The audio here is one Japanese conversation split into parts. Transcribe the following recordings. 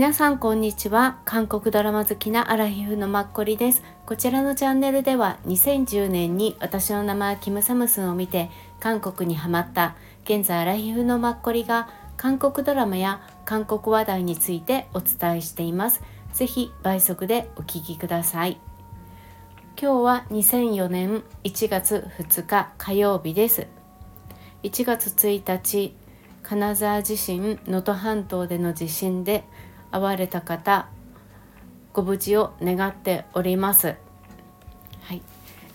皆さんこんにちは。韓国ドラマ好きなアラヒフのマッコリです。こちらのチャンネルでは2010年に私の名前キムサムスンを見て韓国にハマった現在アラヒフのマッコリが韓国ドラマや韓国話題についてお伝えしています。ぜひ倍速でお聞きください。今日は2004年1月2日火曜日です。1月1日金沢地震能登半島での地震で会われた方ご無事を願っております。はい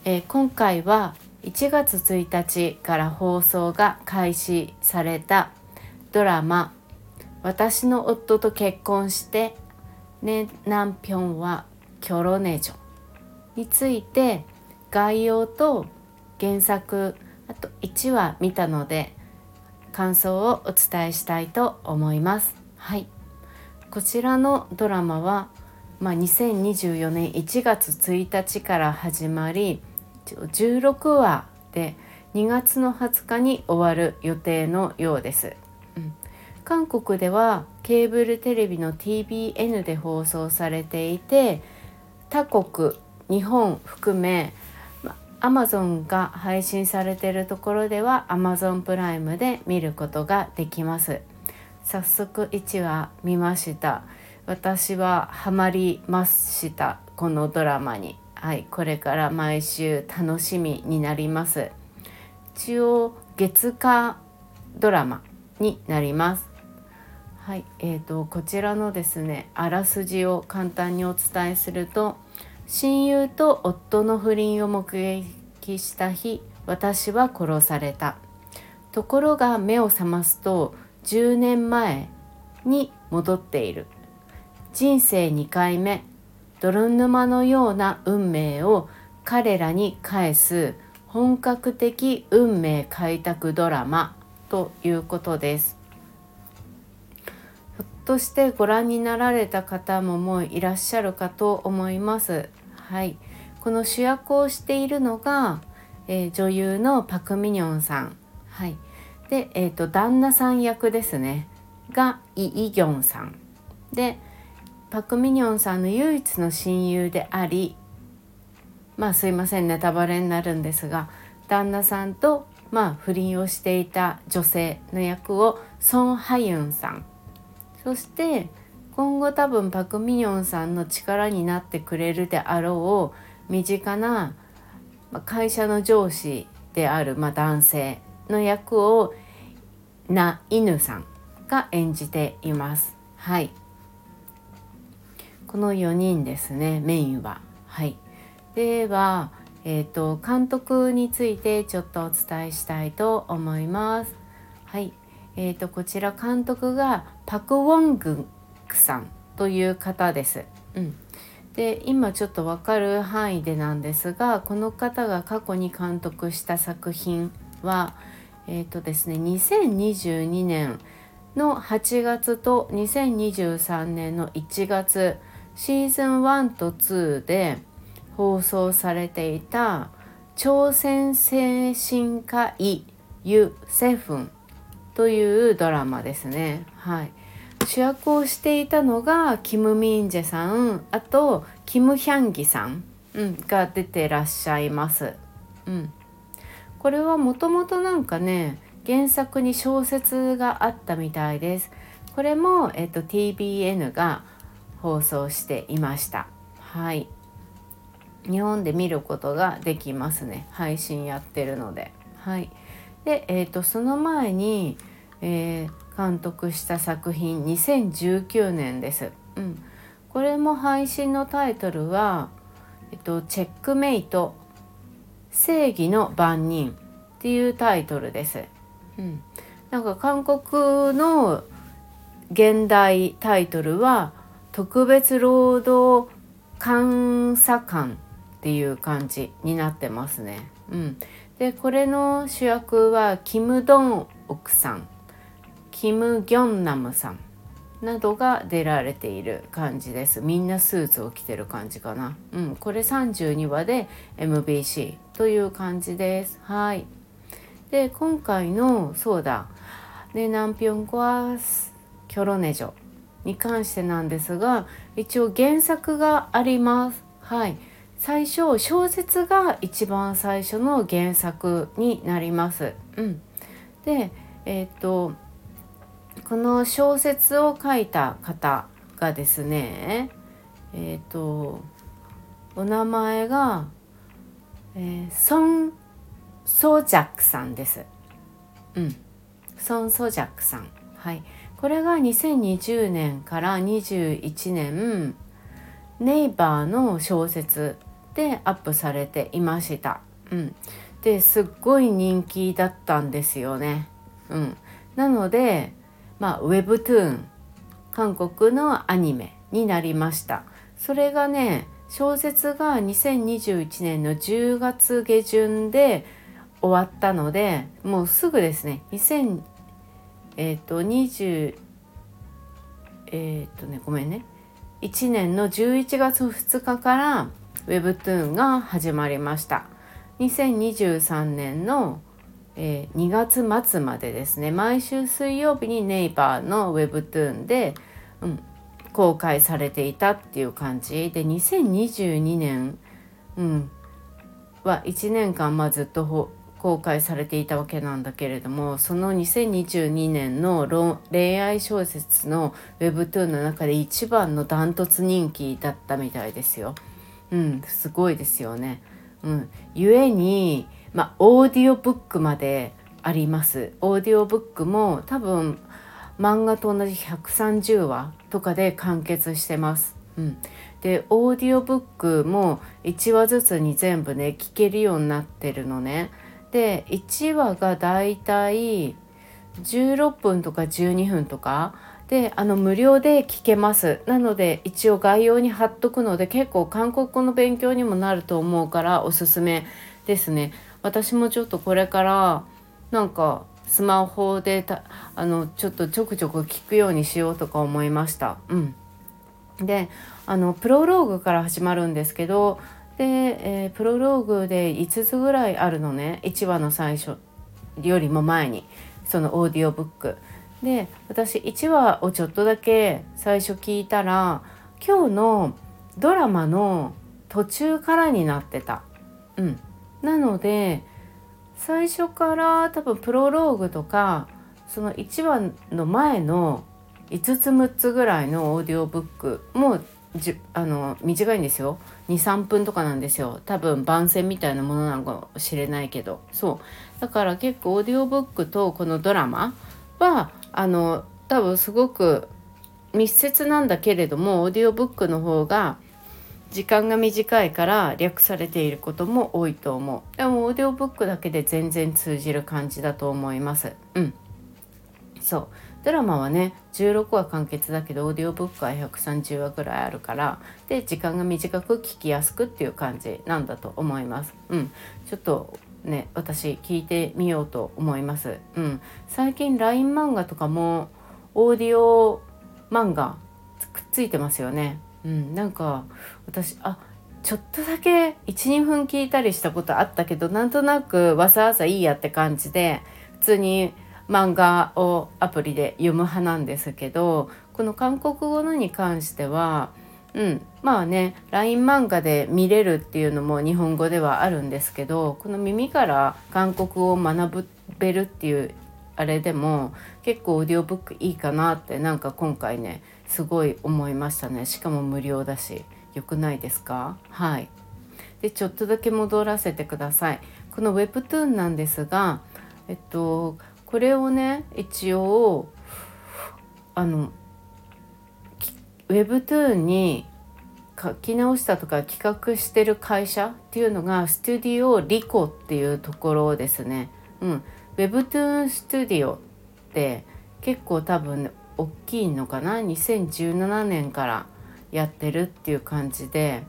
えー、今回は1月1日から放送が開始されたドラマ「私の夫と結婚してね南平はキョロネジョ」について概要と原作あと1話見たので感想をお伝えしたいと思います。はいこちらのドラマは、まあ、2024年1月1日から始まり16話で2月の20日に終わる予定のようです。うん、韓国ではケーブルテレビの TBN で放送されていて他国日本含めアマゾンが配信されているところでは Amazon プライムで見ることができます。早速1話見ました。私はハマりました。このドラマに。はいこれから毎週楽しみになります。一応月火ドラマになります。はい、えーと、こちらのですねあらすじを簡単にお伝えすると親友と夫の不倫を目撃した日私は殺された。ところが目を覚ますと10年前に戻っている。人生2回目泥沼のような運命を彼らに返す本格的運命開拓ドラマということです。ひょっとしてご覧になられた方ももういらっしゃるかと思います。はい。この主役をしているのが、えー、女優のパク・ミニョンさん。はい。で、えーと、旦那さん役ですね。がイ・イギョンさん。でパク・ミニョンさんの唯一の親友でありまあすいませんネタバレになるんですが旦那さんとまあ不倫をしていた女性の役をソン・ハユンさん。そして今後多分パク・ミニョンさんの力になってくれるであろう身近な会社の上司である、まあ、男性。の役をな犬さんが演じています。はい。この4人ですねメインは。はい。では、えーと、監督についてちょっとお伝えしたいと思います。はい。えーと、こちら監督がパク・ウォングクさんという方です。うん、で今ちょっと分かる範囲でなんですがこの方が過去に監督した作品はえっ、ー、とですね2022年の8月と2023年の1月シーズン1と2で放送されていた朝鮮精神科医ユ・セフンというドラマですね。はい、主役をしていたのがキム・ミンジェさんあとキム・ヒャンギさん、うん、が出てらっしゃいます。うん、これはもともとなんかね原作に小説があったみたいです。これも、えっと、TBN が放送していました。はい。日本で見ることができますね。配信やってるので。はい。で、えっと、その前に、えー、監督した作品2019年です。うん。これも配信のタイトルは、えっと、チェックメイト正義の番人っていうタイトルです。うん、なんか韓国の現代タイトルは特別労働監査官っていう感じになってますね。うん、でこれの主役はキム・ドンオクさん。キム・ギョンナムさん。などが出られている感じです。みんなスーツを着てる感じかな。うん。これ32話で MBC という感じです。はい。で今回のそうだ。ねナンピョンコアキョロネジョに関してなんですが一応原作があります。はい。最初小説が一番最初の原作になります。うん、でえっ、とこの小説を書いた方がですねえっ、とお名前が、えー、ソン・ソジャックさんです。うん、ソン・ソジャックさん。はい、これが2020年から21年ネイバーの小説でアップされていました。うん、ですっごい人気だったんですよね。うん、なので、まあ、ウェブトゥーン韓国のアニメになりました。それがね小説が2021年の10月下旬で終わったのでもうすぐですね。2000えっ、ー、と20えっ、ー、とねごめんね。1年の11月2日から Webtoon が始まりました。2023年の、えー、2月末までですね。毎週水曜日にネイバーの Webtoon で、うん、公開されていたっていう感じで2022年、うん、は1年間まずっと公開されていたわけなんだけれどもその2022年の恋愛小説の Webtoon の中で一番のダントツ人気だったみたいですよ。うん、すごいですよね。うん、故に、まあ、オーディオブックまであります。オーディオブックも多分漫画と同じ130話とかで完結してます。うん、でオーディオブックも1話ずつに全部ね聞けるようになってるのね。で1話がだいたい16分とか12分とかであの無料で聞けますなので一応概要に貼っとくので結構韓国語の勉強にもなると思うからおすすめですね私もちょっとこれからなんかスマホでたあのちょっとちょくちょく聞くようにしようとか思いました。うん。であのプロローグから始まるんですけどで、えー、プロローグで5つぐらいあるのね。1話の最初よりも前にそのオーディオブック。で私1話をちょっとだけ最初聞いたら今日のドラマの途中からになってた。うん、なので最初から多分プロローグとかその1話の前の5つ6つぐらいのオーディオブックもじあの短いんですよ。23分とかなんですよ。多分番宣みたいなものなのかもしれないけど。そう。だから結構オーディオブックとこのドラマはあの多分すごく密接なんだけれどもオーディオブックの方が時間が短いから略されていることも多いと思う。でもオーディオブックだけで全然通じる感じだと思います。うん。そう。ドラマはね16話完結だけどオーディオブックは130話ぐらいあるからで時間が短く聞きやすくっていう感じなんだと思います。うん。ちょっとね私聞いてみようと思います。うん。最近 LINE 漫画とかもオーディオ漫画くっついてますよね。うんなんか私あちょっとだけ12分聞いたりしたことあったけどなんとなくわざわざいいやって感じで普通に漫画をアプリで読む派なんですけどこの韓国語のに関しては、うん、まあね LINE 漫画で見れるっていうのも日本語ではあるんですけどこの耳から韓国語を学べるっていうあれでも結構オーディオブックいいかなってなんか今回ねすごい思いましたね。しかも無料だし。良くないですか？はい。でちょっとだけ戻らせてください。この Webtoon なんですがえっとこれをね一応あの Webtoon に書き直したとか企画してる会社っていうのがスタディオリコっていうところですね。うん、Webtoon スタディオって結構多分、大きいのかな？2017年からやってるっていう感じで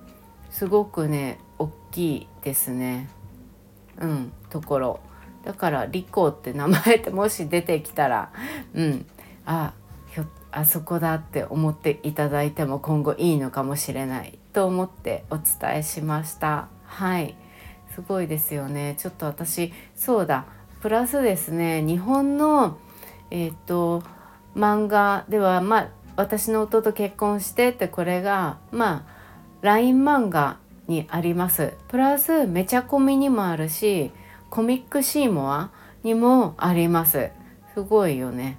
すごくね大きいですね。うんところ。だからリコって名前って もし出てきたらうんあひょあそこだって思っていただいても今後いいのかもしれない。と思ってお伝えしました。はい。すごいですよね。ちょっと私そうだ。プラスですね。日本のえっ、ー、と漫画ではまあ私の夫と結婚してってこれがまあ LINE 漫画にあります。プラスめちゃコミにもあるしコミックシーモアにもあります。すごいよね。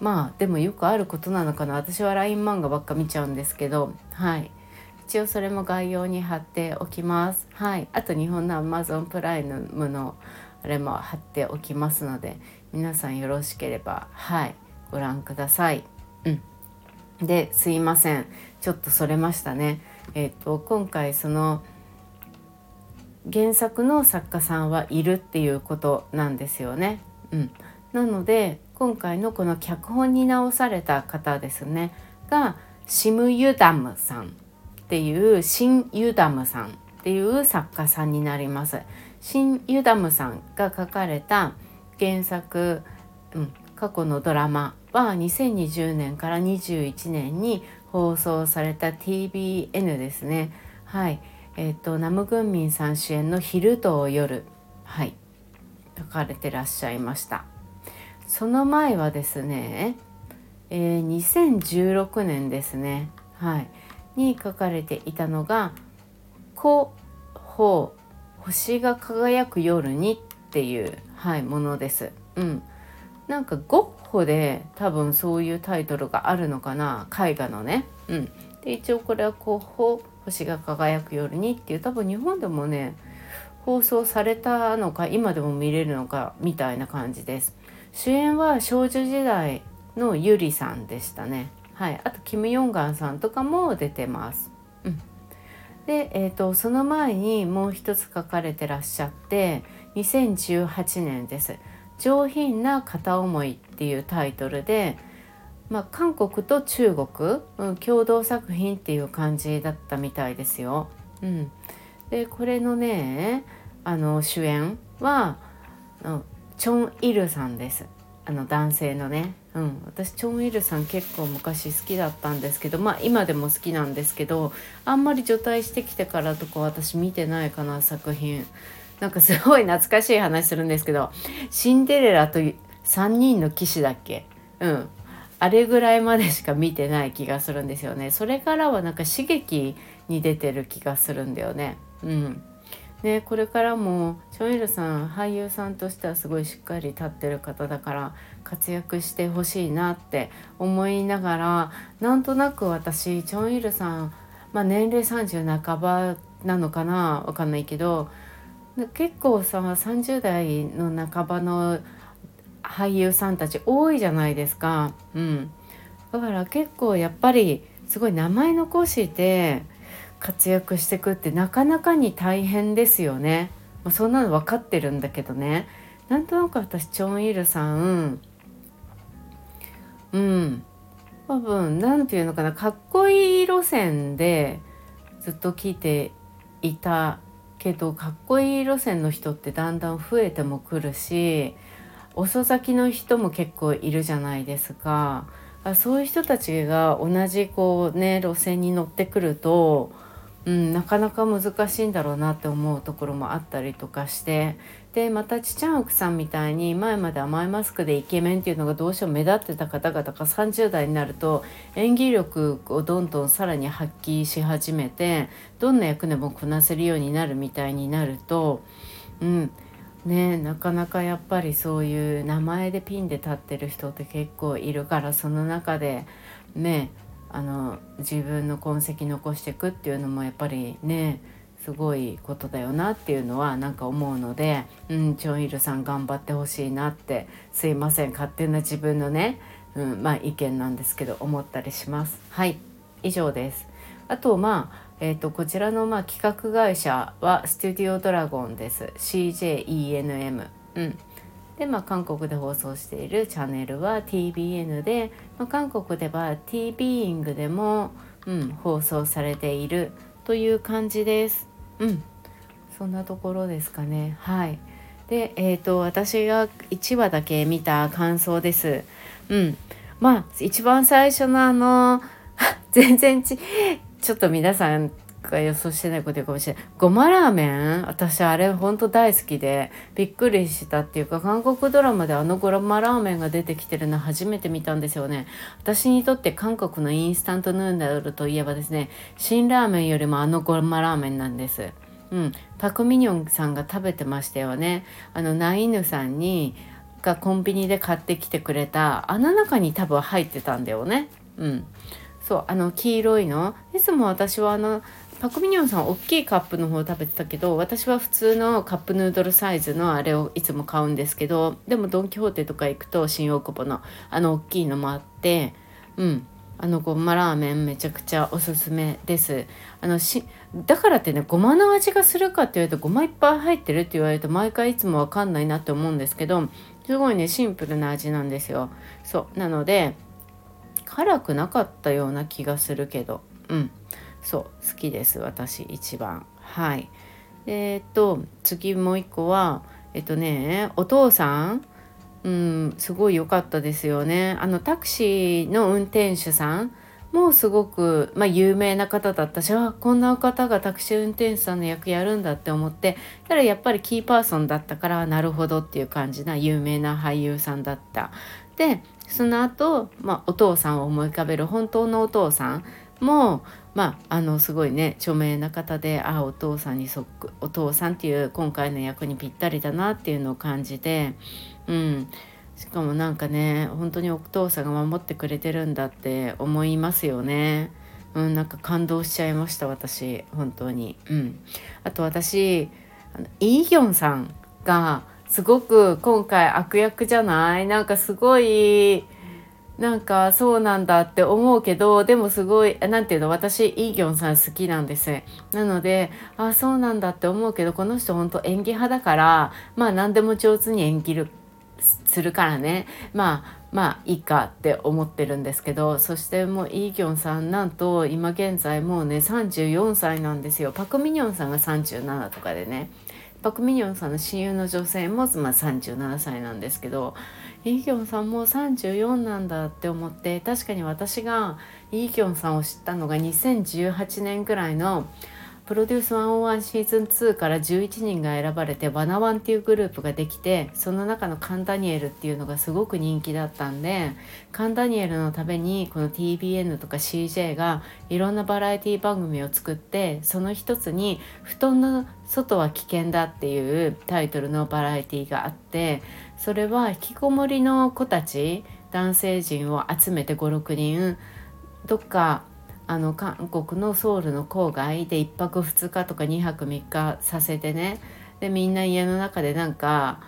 まあでもよくあることなのかな。私は LINE 漫画ばっか見ちゃうんですけど。はい。一応それも概要に貼っておきます。はい。あと日本の Amazon プライムのあれも貼っておきますので皆さんよろしければ。はい。ご覧ください。うん。ですいません。ちょっとそれましたね。えっ、ー、と今回その原作の作家さんはいるっていうことなんですよね。うん、なので今回のこの脚本に直された方ですね。がシム・ユダムさんっていうシン・ユダムさんっていう作家さんになります。シン・ユダムさんが書かれた原作、うん、過去のドラマは2020年から21年に放送された TBN ですね。はい。えっ、ー、とナム・グンミンさん主演の「昼と夜」はい書かれてらっしゃいましたその前はですね、えー、2016年ですねはいに書かれていたのが「コ・ホ星が輝く夜に」っていう、はい、ものです。うん、なんかゴッホで多分そういうタイトルがあるのかな絵画のね。うん、で一応これはゴッホ星が輝く夜にっていう多分日本でもね放送されたのか今でも見れるのかみたいな感じです。主演は少女時代のゆりさんでしたね。はい。あとキム・ヨンガンさんとかも出てます。うん。で、えーと、その前にもう一つ書かれてらっしゃって2018年です「上品な片思い」っていうタイトルでまあ、韓国と中国、うん、共同作品っていう感じだったみたいですよ。うん、でこれのねあの主演はチョン・イルさんです。あの男性のね、うん、私チョン・イルさん結構昔好きだったんですけどまあ今でも好きなんですけどあんまり除隊してきてからとか私見てないかな作品なんかすごい懐かしい話するんですけど「シンデレラと3人の騎士」だっけ？うん。あれぐらいまでしか見てない気がするんですよね。それからはなんか刺激に出てる気がするんだよね。うん。ねこれからもチョンイルさん俳優さんとしてはすごいしっかり立ってる方だから活躍してほしいなって思いながらなんとなく私チョンイルさん、まあ、年齢30半ばなのかな？わかんないけど結構さ30代の半ばの俳優さんたち多いじゃないですか。うん、だから結構やっぱりすごい名前残して活躍してくってなかなかに大変ですよね。まあ、そんなの分かってるんだけどね。なんとなく私チョン・イルさんうん多分何て言うのかなかっこいい路線でずっと聞いていたけどかっこいい路線の人ってだんだん増えてもくるし遅咲きの人も結構いるじゃないですか。そういう人たちが同じこうね路線に乗ってくると、うん、なかなか難しいんだろうなって思うところもあったりとかして。でまたチチャンウクさんみたいに前まで甘いマスクでイケメンっていうのがどうしても目立ってた方々が30代になると演技力をどんどんさらに発揮し始めてどんな役でもこなせるようになるみたいになると、うん、ねなかなかやっぱりそういう名前でピンで立ってる人って結構いるからその中でねあの自分の痕跡残していくっていうのもやっぱりねすごいことだよなっていうのはなんか思うので、うん、チョンイルさん頑張ってほしいなってすいません勝手な自分のね、うん、まあ意見なんですけど思ったりします。はい以上です。あとまあえーと、こちらのまあ企画会社はスタディオドラゴンです CJENM、うん、でまあ韓国で放送しているチャンネルは TBN で、まあ、韓国では TBing でも、うん、放送されているという感じです。うん。そんなところですかね。はい。でえっ、ー、と私が1話だけ見た感想です。うん。まあ一番最初のあの 全然ちちょっと皆さんか予想してないこと言うかもしれない。ごまラーメン？私あれほんと大好きでびっくりしたっていうか韓国ドラマであのごまラーメンが出てきてるの初めて見たんですよね。私にとって韓国のインスタントヌードルといえばですね辛ラーメンよりもあのごまラーメンなんです。うん、パク・ミニョンさんが食べてましたよね。あのナイヌさんにがコンビニで買ってきてくれたあの中に多分入ってたんだよね。うん。そうあの黄色いの。いつも私はあのパクミニョンさん大きいカップの方食べてたけど私は普通のカップヌードルサイズのあれをいつも買うんですけどでもドン・キホーテとか行くと新大久保のあの大きいのもあってうん。あのごまラーメンめちゃくちゃおすすめです。あのしだからってねごまの味がするかって言われるとごまいっぱい入ってるって言われると毎回いつもわかんないなって思うんですけどすごいねシンプルな味なんですよ。そう。なので辛くなかったような気がするけど。うん。そう好きです私一番。はい。えー、っと次もう一個はえっとねお父さん？うんすごい良かったですよね。あのタクシーの運転手さん？もすごく、まあ、有名な方だったしあこんな方がタクシー運転手さんの役やるんだって思ってただやっぱりキーパーソンだったからなるほどっていう感じな有名な俳優さんだった。でその後、まあ、お父さんを思い浮かべる本当のお父さんもまああのすごいね著名な方であお父さんにそっくお父さんっていう今回の役にぴったりだなっていうのを感じてうんしかもなんかね本当にお父さんが守ってくれてるんだって思いますよね。うん、なんか感動しちゃいました私本当に。うん、あと私あのイ・ギョンさんがすごく今回悪役じゃない？なんかすごいなんかそうなんだって思うけどでもすごい何て言うの私イ・ギョンさん好きなんです。なのであそうなんだって思うけどこの人本当演技派だからまあ何でも上手に演技るするからね。まあまあいいかって思ってるんですけどそしてもうイ・ギョンさんなんと今現在もうね34歳なんですよ。パク・ミニョンさんが37とかでね。パク・ミニョンさんの親友の女性も、まあ、37歳なんですけどイ・ギョンさんもう34なんだって思って確かに私がイ・ギョンさんを知ったのが2018年ぐらいのプロデュース101シーズン2から11人が選ばれてバナワンっていうグループができてその中のカン・ダニエルっていうのがすごく人気だったんでカン・ダニエルのためにこの TBN とか CJ がいろんなバラエティ番組を作ってその一つに「布団の外は危険だ」っていうタイトルのバラエティがあってそれは引きこもりの子たち男性陣を集めて56人どっかあの韓国のソウルの郊外で1泊2日とか2泊3日させてね。でみんな家の中でなんか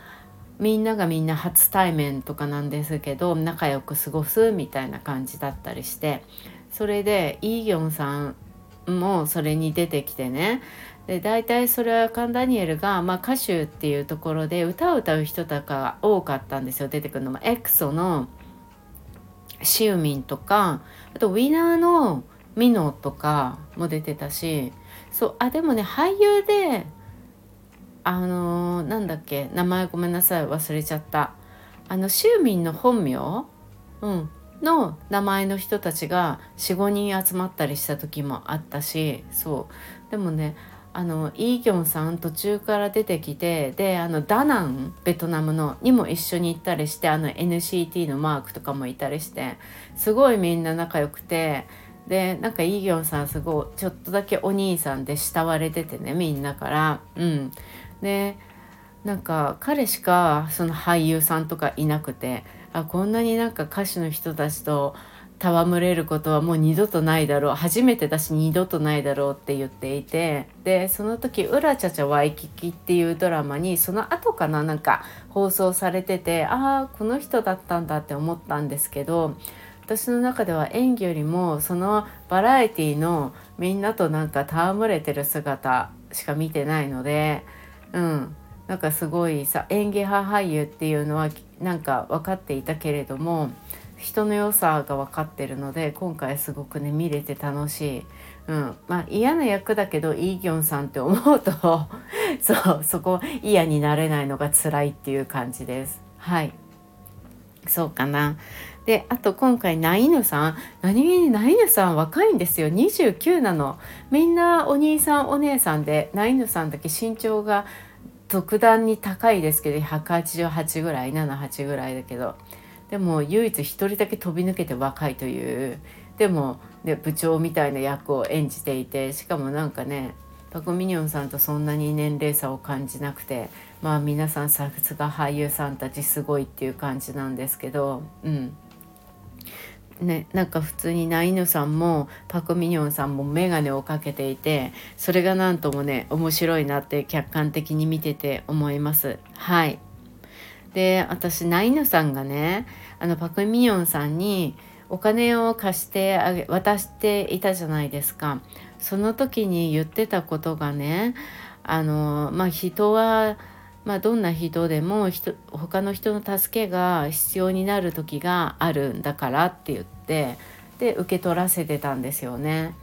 みんながみんな初対面とかなんですけど仲良く過ごすみたいな感じだったりして。それでイ・ギョンさんもそれに出てきてね。で大体それはカン・ダニエルが、まあ、歌手っていうところで歌を歌う人とかが多かったんですよ。出てくるのもエクソのシウミンとかあとウィナーのミノとかも出てたし。そうあでもね俳優であのー、なんだっけ名前ごめんなさい忘れちゃった。あのシューミンの本名、うん、の名前の人たちが45人集まったりした時もあったし。そう。でもねあのイ・ギョンさん途中から出てきてであのダナンベトナムのにも一緒に行ったりしてあの NCT のマークとかもいたりしてすごいみんな仲良くてでなんかイ・ギョンさんすごいちょっとだけお兄さんで慕われててねみんなから。うん。でなんか彼しかその俳優さんとかいなくてあこんなになんか歌手の人たちと戯れることはもう二度とないだろう。初めてだし二度とないだろうって言っていて。でその時「ウラチャチャワイキキ」っていうドラマにその後かななんか放送されててああこの人だったんだって思ったんですけど私の中では演技よりもそのバラエティのみんなとなんか戯れてる姿しか見てないのでうん。なんかすごいさ演技派俳優っていうのはなんか分かっていたけれども人の良さが分かってるので今回すごくね見れて楽しい、うん。まあ、嫌な役だけどイ・ギョンさんって思うと そうそこ嫌になれないのが辛いっていう感じです。はい。そうかな。であと今回ナイヌさん。何気にナイヌさん若いんですよ。29なの。みんなお兄さんお姉さんでナイヌさんだけ身長が特段に高いですけど188ぐらい78ぐらいだけど。でも唯一1人だけ飛び抜けて若いというでも、ね、部長みたいな役を演じていてしかもなんかねパク・ミニョンさんとそんなに年齢差を感じなくてまあ皆さんさすが俳優さんたちすごいっていう感じなんですけどうん。ね、なんか普通にナイヌさんもパク・ミニョンさんも眼鏡をかけていてそれが何ともね面白いなって客観的に見てて思います。はい。で私ナイヌさんがねあのパク・ミニョンさんにお金を貸してあげ渡していたじゃないですかその時に言ってたことがねあのまあ人はまあ、どんな人でも人他の人の助けが必要になる時があるんだからって言ってで受け取らせてたんですよね。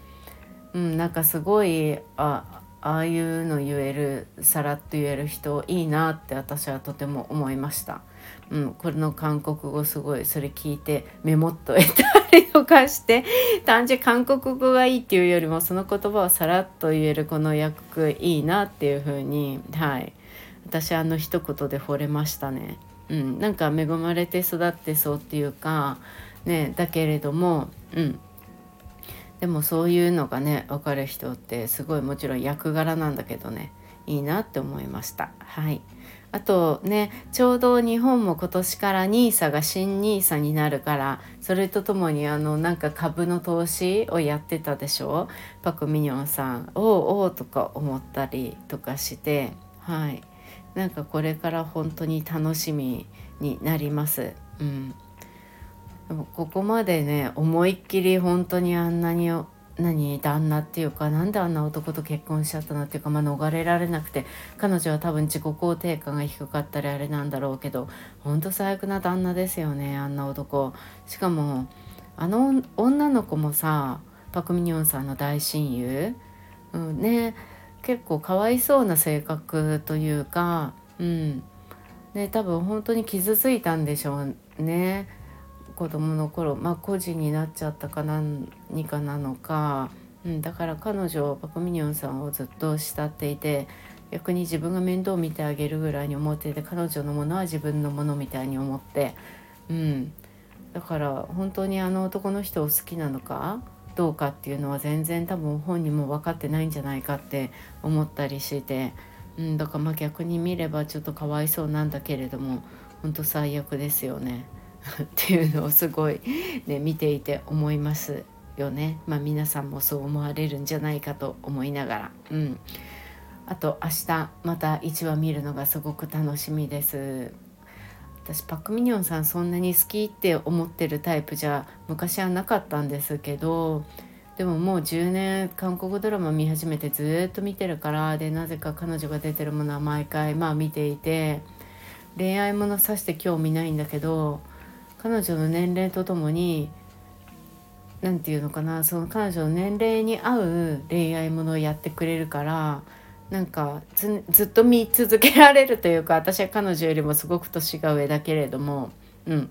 うん、なんかすごいあああいうの言えるさらっと言える人いいなって私はとても思いました。うん、これの韓国語すごいそれ聞いてメモっと得たりとかして 単純韓国語がいいっていうよりもその言葉をさらっと言えるこの役いいなっていうふうにはい私あの一言で惚れましたね。うん、なんか恵まれて育ってそうっていうかねだけれども、うん、でもそういうのがね分かる人ってすごいもちろん役柄なんだけどねいいなって思いました。はい。あとねちょうど日本も今年から NISA が新 NISA になるからそれとともにあのなんか株の投資をやってたでしょ？パク・ミニョンさん「おうおお」とか思ったりとかして。はい。なんかこれから本当に楽しみになります。うん、でもここまでね思いっきり本当にあんなに何旦那っていうかなんであんな男と結婚しちゃったのっていうか、まあ、逃れられなくて彼女は多分自己肯定感が低かったりあれなんだろうけどほんと最悪な旦那ですよねあんな男。しかもあの女の子もさパク・ミニョンさんの大親友、うん、ね結構かわいそうな性格というか、うん。ね、多分本当に傷ついたんでしょうね。子供の頃まあ孤児になっちゃったか何かなのか、うん、だから彼女パク・ミニョンさんをずっと慕っていて逆に自分が面倒を見てあげるぐらいに思ってて彼女のものは自分のものみたいに思って、うん、だから本当にあの男の人を好きなのかどうかっていうのは全然多分本人も分かってないんじゃないかって思ったりして、うん、だからまあ逆に見ればちょっとかわいそうなんだけれども本当最悪ですよね。っていうのをすごい、ね、見ていて思いますよね。まあ、皆さんもそう思われるんじゃないかと思いながら。うんあと明日また1話見るのがすごく楽しみです。私パック・ミニョンさんそんなに好きって思ってるタイプじゃ昔はなかったんですけどでももう10年韓国ドラマ見始めてずっと見てるからでなぜか彼女が出てるものは毎回まあ見ていて恋愛ものさして興味ないんだけど彼女の年齢とともに何て言うのかなその彼女の年齢に合う恋愛ものをやってくれるからなんかずっと見続けられるというか私は彼女よりもすごく年が上だけれども、うん、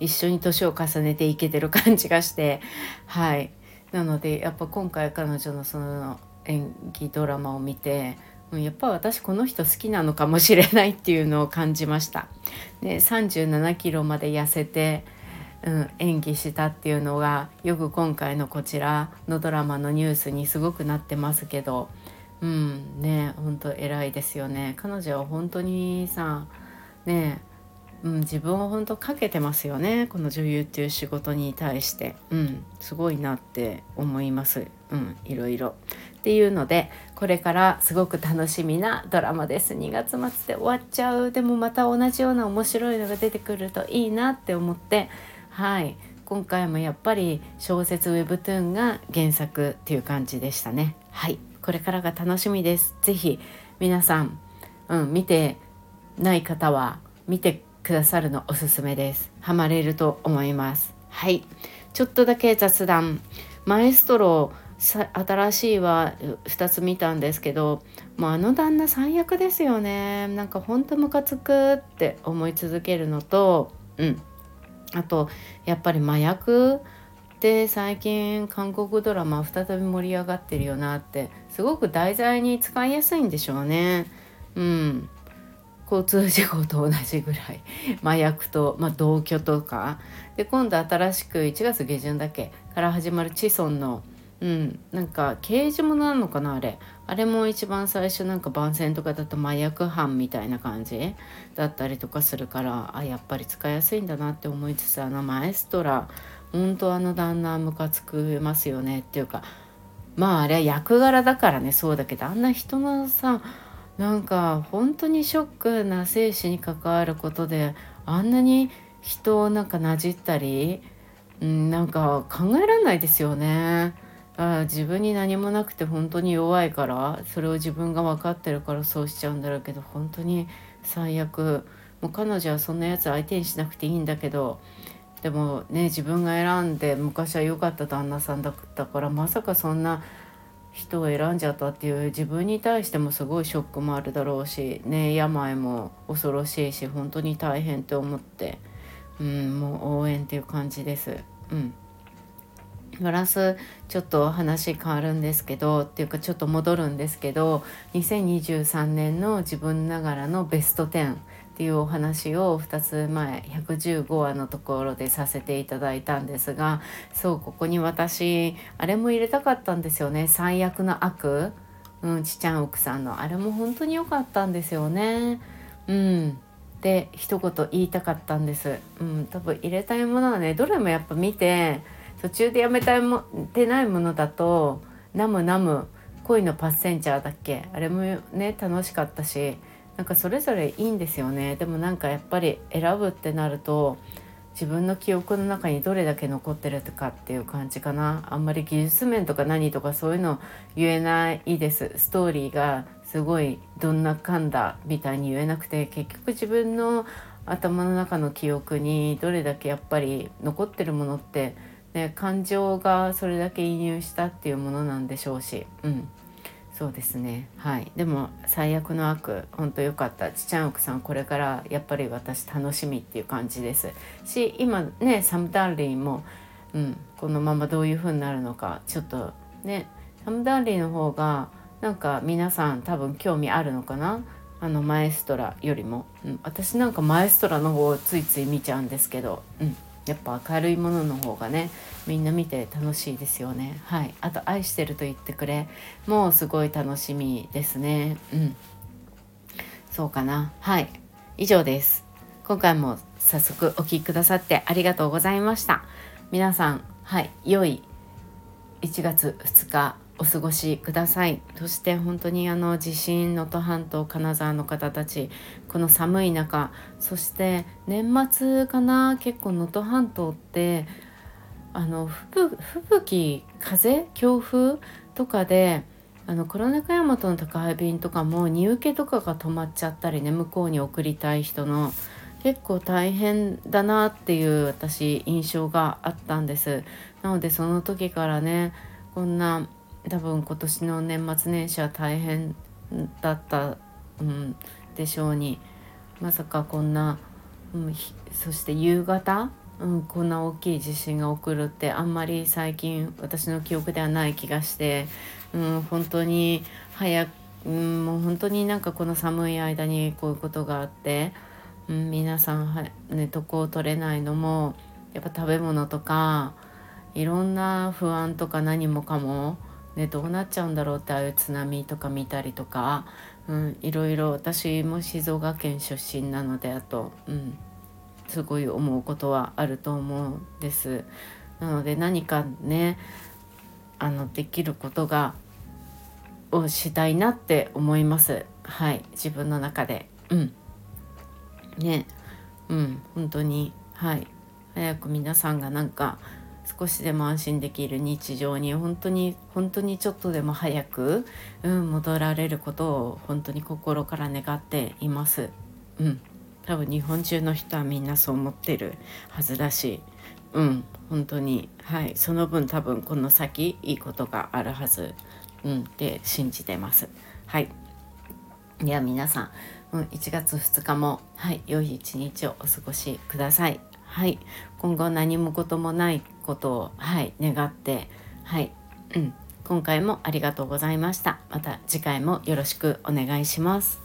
一緒に年を重ねていけてる感じがしてはい。なのでやっぱ今回彼女のその演技ドラマを見てやっぱ私この人好きなのかもしれないっていうのを感じました。で37キロまで痩せてうん、演技したっていうのがよく今回のこちらのドラマのニュースにすごくなってますけどうんね本当偉いですよね。彼女は本当にさねうん、自分を本当かけてますよね。この女優っていう仕事に対して、うん、すごいなって思います、うん、いろいろ。っていうのでこれからすごく楽しみなドラマです2月末で終わっちゃうでもまた同じような面白いのが出てくるといいなって思ってはい今回もやっぱり小説ウェブトゥーンが原作っていう感じでしたねはいこれからが楽しみです。ぜひ皆さん、うん、見てない方は見てくださるのおすすめです。ハマれると思います。はい。ちょっとだけ雑談。マエストロ新しいは2つ見たんですけどもうあの旦那最悪ですよね。なんかほんとムカつくって思い続けるのとうん。あとやっぱり麻薬って最近韓国ドラマ再び盛り上がってるよなってすごく題材に使いやすいんでしょうね。うん。交通事故と同じぐらい麻薬と、まあ、同居とか。で今度新しく1月下旬だけから始まるチソンのうん、なんか刑事ものなのかなあれあれも一番最初なんか番宣とかだと麻薬犯みたいな感じだったりとかするからあやっぱり使いやすいんだなって思いつつあのマエストラ本当あの旦那ムカつくますよねっていうかまああれは役柄だからねそうだけどあんな人のさなんか本当にショックな生死に関わることであんなに人をなんかなじったり、うん、なんか考えられないですよね。あ自分に何もなくて本当に弱いからそれを自分が分かってるからそうしちゃうんだろうけど本当に最悪もう彼女はそんなやつ相手にしなくていいんだけどでもね自分が選んで昔は良かった旦那さんだったからまさかそんな人を選んじゃったっていう自分に対してもすごいショックもあるだろうしね病も恐ろしいし本当に大変って思ってうんもう応援っていう感じです。うんプラスちょっと話変わるんですけどっていうかちょっと戻るんですけど2023年の自分ながらのベスト10っていうお話を2つ前115話のところでさせていただいたんですがそうここに私あれも入れたかったんですよね最悪の悪、うん、ちちゃん奥さんのあれも本当に良かったんですよね。うんで一言言いたかったんです。うん、多分入れたいものはねどれもやっぱ見て途中でやめたいもてないものだと「ナムナム恋のパッセンジャー」だっけ？あれもね楽しかったしなんかそれぞれいいんですよね。でもなんかやっぱり選ぶってなると自分の記憶の中にどれだけ残ってるとかっていう感じかな。あんまり技術面とか何とかそういうの言えないです。ストーリーがすごいどんなかんだみたいに言えなくて結局自分の頭の中の記憶にどれだけやっぱり残ってるものってね、感情がそれだけ移入したっていうものなんでしょうし、うん、そうですね。はい。でも最悪の悪本当良かった。ちちゃん奥さんこれからやっぱり私楽しみっていう感じです。し今ねサム・ダーリンも、うん、このままどういう風になるのかちょっとねサム・ダーリンの方がなんか皆さん多分興味あるのかな？あのマエストラよりも、うん、私なんかマエストラの方をついつい見ちゃうんですけど、うん、やっぱ明るいものの方がねみんな見て楽しいですよね。はい。あと「愛してると言ってくれ」もうすごい楽しみですね。うん。そうかな。はい。以上です。今回も早速お聴きくださってありがとうございました。皆さんはい。良い1月2日お過ごしください。そして本当にあの地震能登半島金沢の方たちこの寒い中そして年末かな結構能登半島ってあの吹雪風強風とかであの黒猫大和の宅配便とかも荷受けとかが止まっちゃったりね向こうに送りたい人の結構大変だなっていう私印象があったんです。なのでその時からねこんな多分今年の年末年始は大変だった、うん、でしょうに。まさかこんな、うん、そして夕方、うん、こんな大きい地震が起こるってあんまり最近私の記憶ではない気がして、うん、本当に早く、うん、もう本当になんかこの寒い間にこういうことがあって、うん、皆さんは、ね、床を取れないのもやっぱ食べ物とかいろんな不安とか何もかもね、どうなっちゃうんだろうってああいう津波とか見たりとか、うん、いろいろ私も静岡県出身なのであと、うん、すごい思うことはあると思うんです。なので何かねあのできることがをしたいなって思います。はい自分の中で。うん。ねうん本当にはい早く皆さんがなんか少しでも安心できる日常に本当に本当にちょっとでも早く、うん、戻られることを本当に心から願っています。うん、多分日本中の人はみんなそう思ってるはずだし、うん、本当に。はい。その分多分この先いいことがあるはず、うん、って信じてます。はい。では皆さんうん、1月2日もはい良い一日をお過ごしください。はい。今後何もこともないことを、はい、願って、はいうん、今回もありがとうございました。また次回もよろしくお願いします。